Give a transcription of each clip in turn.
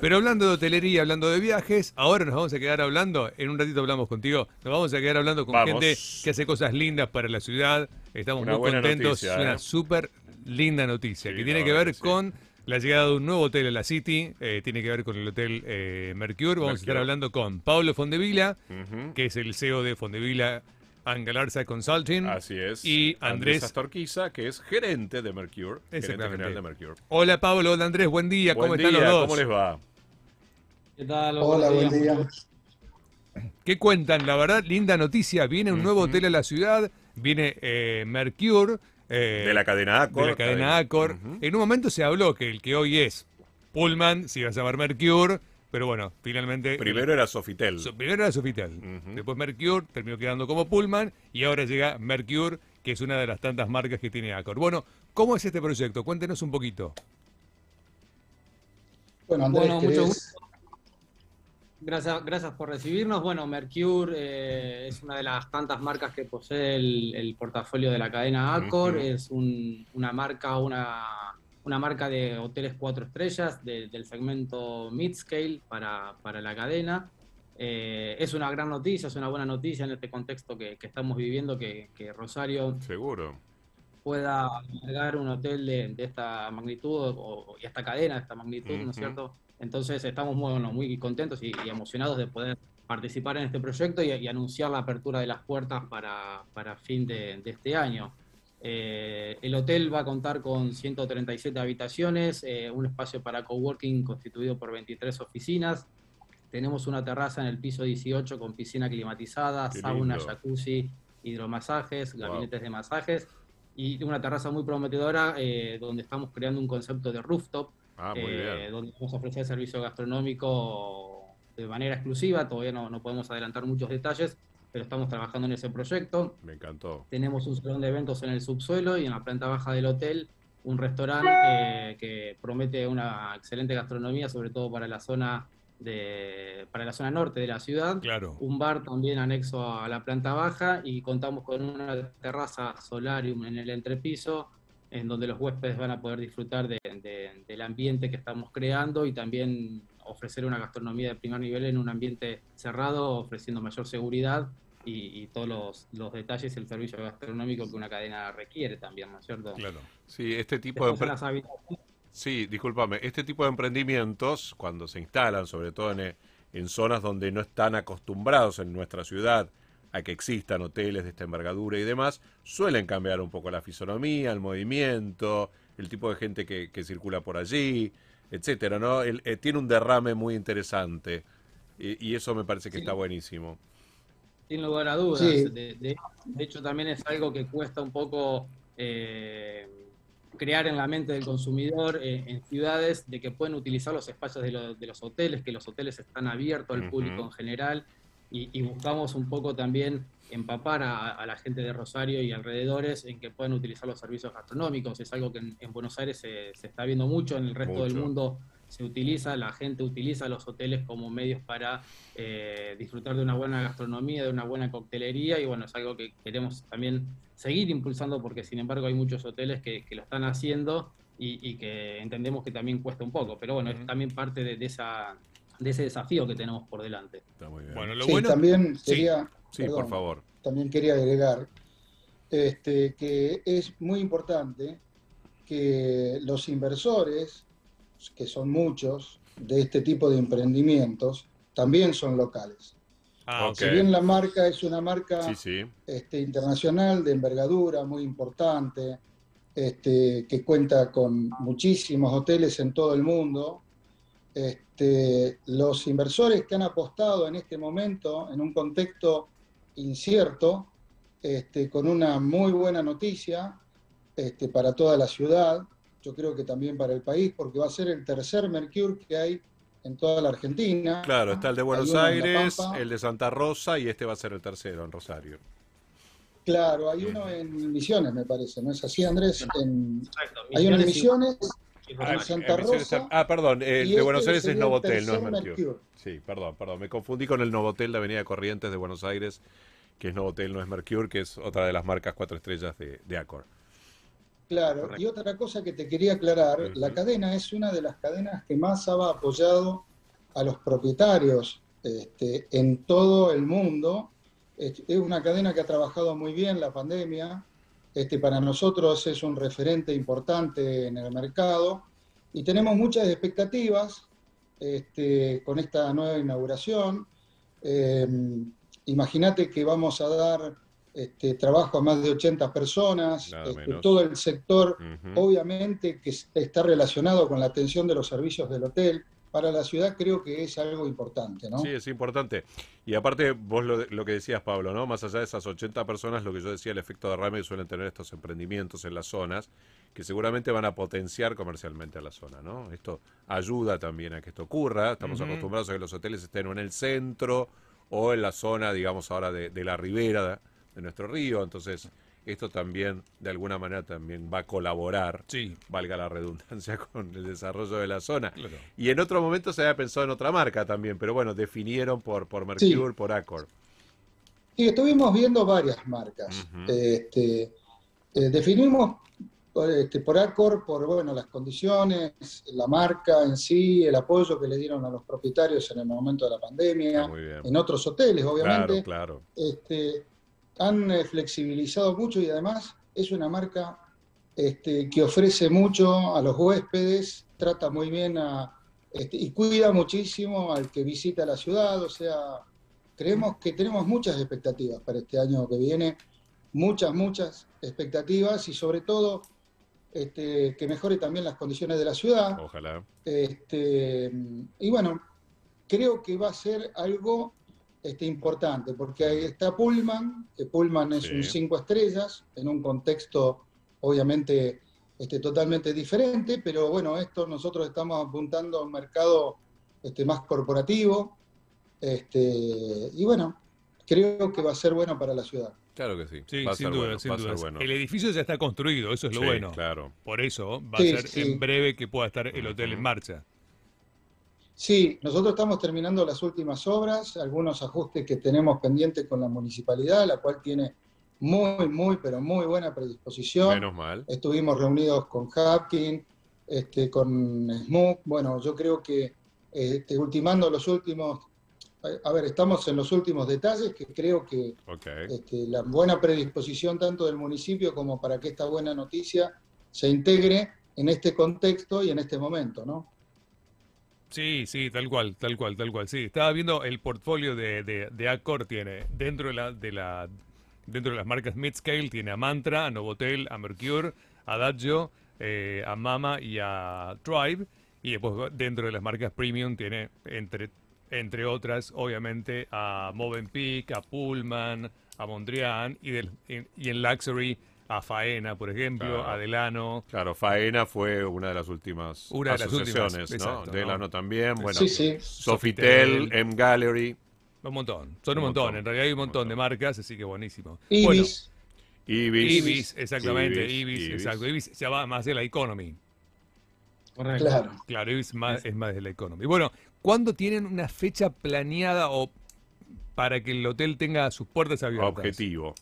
Pero hablando de hotelería, hablando de viajes, ahora nos vamos a quedar hablando, en un ratito hablamos contigo, nos vamos a quedar hablando con Vamos. gente que hace cosas lindas para la ciudad. Estamos Una muy contentos. noticia, es una ¿eh? súper linda noticia Sí, que tiene que ver sí. con la llegada de un nuevo hotel a la City, eh, tiene que ver con el hotel eh, Mercure. Vamos a estar hablando con Pablo Fondevila, que es el CEO de Fondevila Angalarza Consulting. Así es. Y Andrés. Astorquiza, que es gerente de Mercure. Gerente general de Mercure. Hola Pablo, hola Andrés, buen día, ¿cómo Buen están día, los dos? ¿Cómo les va? ¿Qué tal? Hola, buen día. ¿Qué cuentan? La verdad, linda noticia. Viene un nuevo hotel a la ciudad. Viene eh, Mercure. eh, De la cadena Accor. de la cadena Accor. En un momento se habló que el que hoy es Pullman se iba a llamar Mercure. Pero bueno, finalmente. Primero era Sofitel. So- primero era Sofitel. Después Mercure terminó quedando como Pullman. Y ahora llega Mercure, que es una de las tantas marcas que tiene Accor. Bueno, ¿cómo es este proyecto? Cuéntenos un poquito. Bueno, Andrés, Bueno, mucho gusto. Gracias, gracias por recibirnos. Bueno, Mercure eh, es una de las tantas marcas que posee el, el portafolio de la cadena Accor. Es un- una marca, una, una marca de hoteles cuatro estrellas de- del segmento mid-scale para, para la cadena. Eh, es una gran noticia, es una buena noticia en este contexto que, que estamos viviendo, que, que Rosario Seguro. pueda albergar un hotel de, de esta magnitud o, y esta cadena de esta magnitud, ¿no es cierto? Entonces estamos muy, bueno, muy contentos y, y emocionados de poder participar en este proyecto y, y anunciar la apertura de las puertas para, para fin de, de este año. Eh, el hotel va a contar con 137 habitaciones, eh, un espacio para coworking constituido por 23 oficinas. Tenemos una terraza en el piso 18 con piscina climatizada, Qué sauna, lindo. jacuzzi, hidromasajes, Wow. gabinetes de masajes y una terraza muy prometedora eh, donde estamos creando un concepto de rooftop, Ah, eh, donde vamos a ofrecer servicio gastronómico de manera exclusiva. Todavía no, no podemos adelantar muchos detalles, pero estamos trabajando en ese proyecto. Me encantó. Tenemos un salón de eventos en el subsuelo y en la planta baja del hotel un restaurante eh, que promete una excelente gastronomía, sobre todo para la zona de, para la zona norte de la ciudad Claro. un bar también anexo a la planta baja y contamos con una terraza solarium en el entrepiso en donde los huéspedes van a poder disfrutar de- de- del ambiente que estamos creando y también ofrecer una gastronomía de primer nivel en un ambiente cerrado, ofreciendo mayor seguridad y, y todos los, los detalles y el servicio gastronómico que una cadena requiere también, ¿no es cierto? Claro. Sí, este tipo de... Después empre- Sí, discúlpame. Este tipo de emprendimientos, cuando se instalan, sobre todo en, en zonas donde no están acostumbrados en nuestra ciudad a que existan hoteles de esta envergadura y demás, suelen cambiar un poco la fisonomía, el movimiento, el tipo de gente que, que circula por allí, etcétera, ¿no? El- eh, tiene un derrame muy interesante y, y eso me parece que Sí. está buenísimo. Sin lugar a dudas. Sí. De, de- de hecho, también es algo que cuesta un poco eh, crear en la mente del consumidor eh, en ciudades de que pueden utilizar los espacios de, lo- de los hoteles, que los hoteles están abiertos al público en general y, y buscamos un poco también empapar a, a la gente de Rosario y alrededores en que puedan utilizar los servicios gastronómicos. Es algo que en, en Buenos Aires se, se está viendo mucho, en el resto del mundo se utiliza, la gente utiliza los hoteles como medios para eh, disfrutar de una buena gastronomía, de una buena coctelería y bueno, es algo que queremos también seguir impulsando porque sin embargo hay muchos hoteles que, que lo están haciendo y, y que entendemos que también cuesta un poco, pero bueno, es también parte de, de esa, de ese desafío que tenemos por delante. Está muy bien. Bueno, lo Sí, bueno. también Sí. Sí, por favor. también quería agregar este, que es muy importante que los inversores, que son muchos, de este tipo de emprendimientos, también son locales. Ah, Ok. Si bien la marca es una marca Sí, sí. este, internacional de envergadura muy importante, este, que cuenta con muchísimos hoteles en todo el mundo. Este, los inversores que han apostado en este momento, en un contexto incierto, este, con una muy buena noticia este, para toda la ciudad, yo creo que también para el país, porque va a ser el tercer Mercure que hay en toda la Argentina. Claro, está el de Buenos Aires, el de Santa Rosa y este va a ser el tercero en Rosario. Claro, hay uno en Misiones, me parece, ¿no es así, Andrés? En- Exacto. hay uno en Misiones Santa Rosa, está- ah, perdón, el de Buenos este Aires es Novotel, no es Mercure. Sí, perdón, perdón, me confundí con el Novotel de Avenida Corrientes de Buenos Aires, que es Novotel, no es Mercure, que es otra de las marcas cuatro estrellas de, de Accor. Claro, Correcto. y otra cosa que te quería aclarar, la cadena es una de las cadenas que más ha apoyado a los propietarios este, en todo el mundo. Es es una cadena que ha trabajado muy bien la pandemia. Este, para nosotros es un referente importante en el mercado y tenemos muchas expectativas este, con esta nueva inauguración. Eh, Imagínate que vamos a dar este, trabajo a más de 80 personas, este, todo el sector obviamente que es- está relacionado con la atención de los servicios del hotel. Para la ciudad creo que es algo importante, ¿no? Sí, es importante. Y aparte, vos lo, lo que decías, Pablo, ¿no? Más allá de esas 80 personas, lo que yo decía, el efecto derrame que suelen tener estos emprendimientos en las zonas, que seguramente van a potenciar comercialmente a la zona, ¿no? Esto ayuda también a que esto ocurra. Estamos acostumbrados a que los hoteles estén o en el centro o en la zona, digamos, ahora de, de la ribera de nuestro río. Entonces, esto también, de alguna manera, también va a colaborar, Sí, valga la redundancia, con el desarrollo de la zona. claro. Y en otro momento se había pensado en otra marca también, pero bueno, definieron por, por Mercure, por Accor. Y estuvimos viendo varias marcas. Este, eh, definimos por, este, por Accor, por bueno, las condiciones, la marca en sí, el apoyo que le dieron a los propietarios en el momento de la pandemia, Está muy bien. en otros hoteles, obviamente. Claro, claro. este, han eh, flexibilizado mucho y además es una marca este, que ofrece mucho a los huéspedes, trata muy bien a, este, y cuida muchísimo al que visita la ciudad, o sea, creemos que tenemos muchas expectativas para este año que viene, muchas, muchas expectativas y sobre todo este, que mejore también las condiciones de la ciudad. Ojalá. Este, y bueno, creo que va a ser algo este, importante, porque ahí está Pullman, que Pullman es Sí. un cinco estrellas, en un contexto obviamente este, totalmente diferente, pero bueno, esto nosotros estamos apuntando a un mercado este, más corporativo, este, y bueno, creo que va a ser bueno para la ciudad. Claro que sí. Sí, va sin duda, bueno, sin va a ser dudas. bueno. El edificio ya está construido, eso es lo Sí, bueno. Claro. Por eso va Sí, a ser sí. en breve que pueda estar el hotel en marcha. Sí, nosotros estamos terminando las últimas obras, algunos ajustes que tenemos pendientes con la municipalidad, la cual tiene muy, muy, pero muy buena predisposición. Menos mal. Estuvimos reunidos con Hapkin, este, con Smook. Bueno, yo creo que este, ultimando los últimos, a ver, estamos en los últimos detalles que creo que este, la buena predisposición tanto del municipio como para que esta buena noticia se integre en este contexto y en este momento, ¿no? Sí, sí, tal cual, tal cual, tal cual. Sí, estaba viendo el portfolio de, de, de Accor, tiene dentro de la, de la dentro de las marcas Midscale, tiene a Mantra, a Novotel, a Mercure, a Adagio, eh, a Mama y a Tribe. Y después dentro de las marcas Premium tiene, entre, entre otras, obviamente, a Movenpick, a Pullman, a Mondrian y, del, en- y en Luxury a Faena, por ejemplo, Claro. a Delano. Claro, Faena fue una de las últimas Una de las últimas, ¿no? exacto, Delano ¿no? también, bueno. Sí, sí. Sofitel. M Gallery, Un montón, son un Un montón. montón, En realidad hay un un montón de marcas, así que buenísimo. Ibis, Ibis. Ibis, exactamente, Ibis, Ibis, Ibis. exacto. Ibis ya va más de la economy. Correcto. claro. Claro, Ibis más- es más de la economy. Bueno, ¿cuándo tienen una fecha planeada o para que el hotel tenga sus puertas abiertas? Objetivo.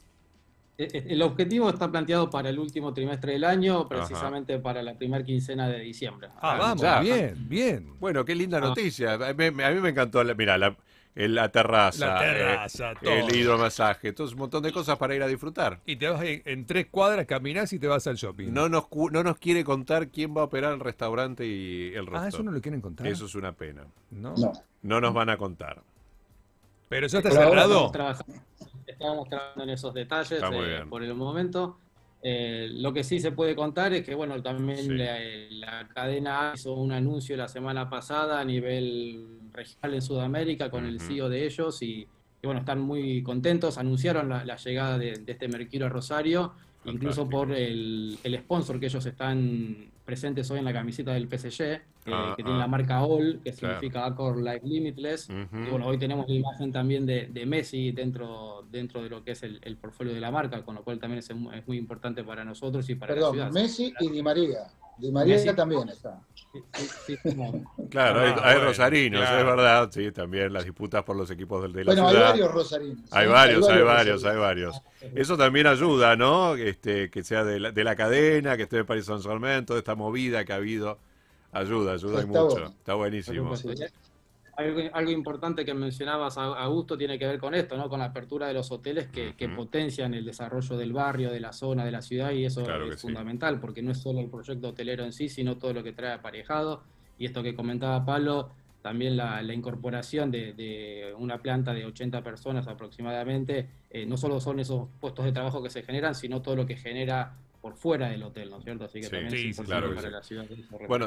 Eh, eh, El objetivo está planteado para el último trimestre del año, precisamente para la primera quincena de diciembre. Ah, vamos, ya. bien, bien. Bueno, qué linda Ah. noticia. A mí, a mí me encantó, la, mira, la, el- la terraza, La terraza, eh, todo. el hidromasaje, todo un montón de cosas para ir a disfrutar. Y te vas en, en tres cuadras, caminás y te vas al shopping. No nos, no nos quiere contar quién va a operar el restaurante y el resto. ah, eso no lo quieren contar. Eso es una pena. No. No. No nos van a contar. Pero ya está Por ahora cerrado. Estamos trabajando, en esos detalles eh, por el momento. Eh, lo que sí se puede contar es que, bueno, también Sí. la, la cadena hizo un anuncio la semana pasada a nivel regional en Sudamérica con el. CEO de ellos y, y, bueno, están muy contentos. Anunciaron la, la llegada de, de este Mercurio a Rosario, incluso por el, el sponsor que ellos están presentes hoy en la camiseta del PSG, eh, Ah, que tiene ah. la marca All, que Claro. significa Accor Life Limitless. Y bueno, hoy tenemos la imagen también de, de Messi dentro, dentro de lo que es el, el portfolio de la marca, con lo cual también es, es muy importante para nosotros y para la Perdón, ciudad. Messi y Di María. Di María Messi. también está. Sí, sí, Claro, Ah, hay, hay bueno, rosarinos, claro. es verdad, sí, también las disputas por los equipos del- de la Bueno, hay varios rosarinos. Hay ¿eh? varios, hay varios, hay varios. Ah, Eso también ayuda, ¿no? Este, que sea de la, de la cadena, que esté de Paris Saint Germain, toda esta movida que ha habido. Ayuda, ayuda y Está mucho. bueno. Está buenísimo. Algo, algo importante que mencionabas, Augusto, tiene que ver con esto, ¿no? Con la apertura de los hoteles que, potencian el desarrollo del barrio, de la zona, de la ciudad, y eso Claro es sí. fundamental, porque no es solo el proyecto hotelero en sí, sino todo lo que trae aparejado. Y esto que comentaba Pablo, también la, la incorporación de, de una planta de 80 personas aproximadamente, eh, no solo son esos puestos de trabajo que se generan, sino todo lo que genera por fuera del hotel, ¿no es cierto? Así que Sí, también sí, es importante claro que para sí. la ciudad eso, Bueno.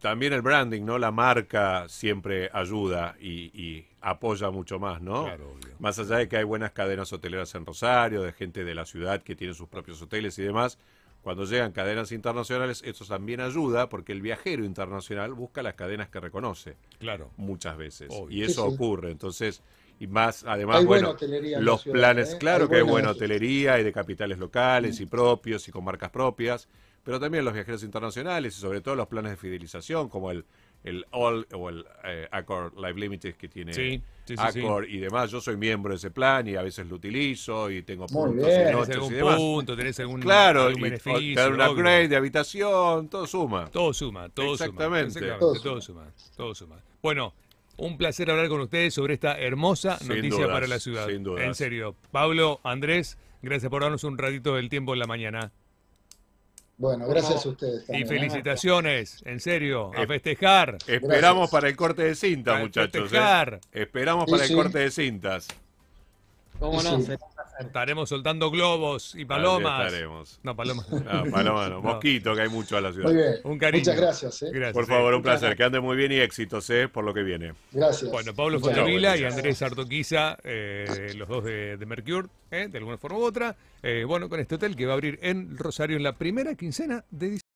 También el branding, ¿no? La marca siempre ayuda y, y apoya mucho más, ¿no? Claro, obvio. Más allá de que hay buenas cadenas hoteleras en Rosario, de gente de la ciudad que tiene sus propios hoteles y demás, cuando llegan cadenas internacionales, eso también ayuda porque el viajero internacional busca las cadenas que reconoce Claro. muchas veces. Obvio. Y eso Sí, sí. ocurre. Entonces, y más, además, Hay bueno, los ciudad, planes, ¿eh? claro Hay que hay buena- hotelería y de capitales locales y propios y con marcas propias, pero también los viajeros internacionales y sobre todo los planes de fidelización como el, el All o el eh, Accor Live Limited que tiene Sí, sí, sí, sí. Accor y demás. Yo soy miembro de ese plan y a veces lo utilizo y tengo Muy puntos bien. y ¿Tenés noches y algún demás. punto? ¿Tenés algún, Claro, algún beneficio? dan un Obvio. upgrade de habitación, todo suma. Todo suma, todo Exactamente. suma. Exactamente, Todo todo suma, todo suma. Bueno, un placer hablar con ustedes sobre esta hermosa Sin noticia dudas, para la ciudad. sin dudas. En serio. Pablo, Andrés, gracias por darnos un ratito del tiempo en la mañana. Bueno, gracias a ustedes Y también. ¿eh? felicitaciones, en serio, a festejar. Esperamos Gracias. para el corte de cinta, Para muchachos. ¿eh? festejar. Esperamos Sí, para el sí. corte de cintas. ¿Cómo no? sí. Estaremos soltando globos y Allí palomas. estaremos. No, palomas. No, paloma no, No. mosquito, que hay mucho a la ciudad. Muy bien. Un cariño. Muchas gracias. ¿eh? Gracias. Por eh. favor, un Muchas placer. Que ande muy bien y éxitos, ¿eh? Por lo que viene. Gracias. Bueno, Pablo Muchas Fontevila y. Andrés Artoquiza, eh, los dos de, de Mercure, eh, de alguna forma u otra. Eh, bueno, con este hotel que va a abrir en Rosario en la primera quincena de diciembre.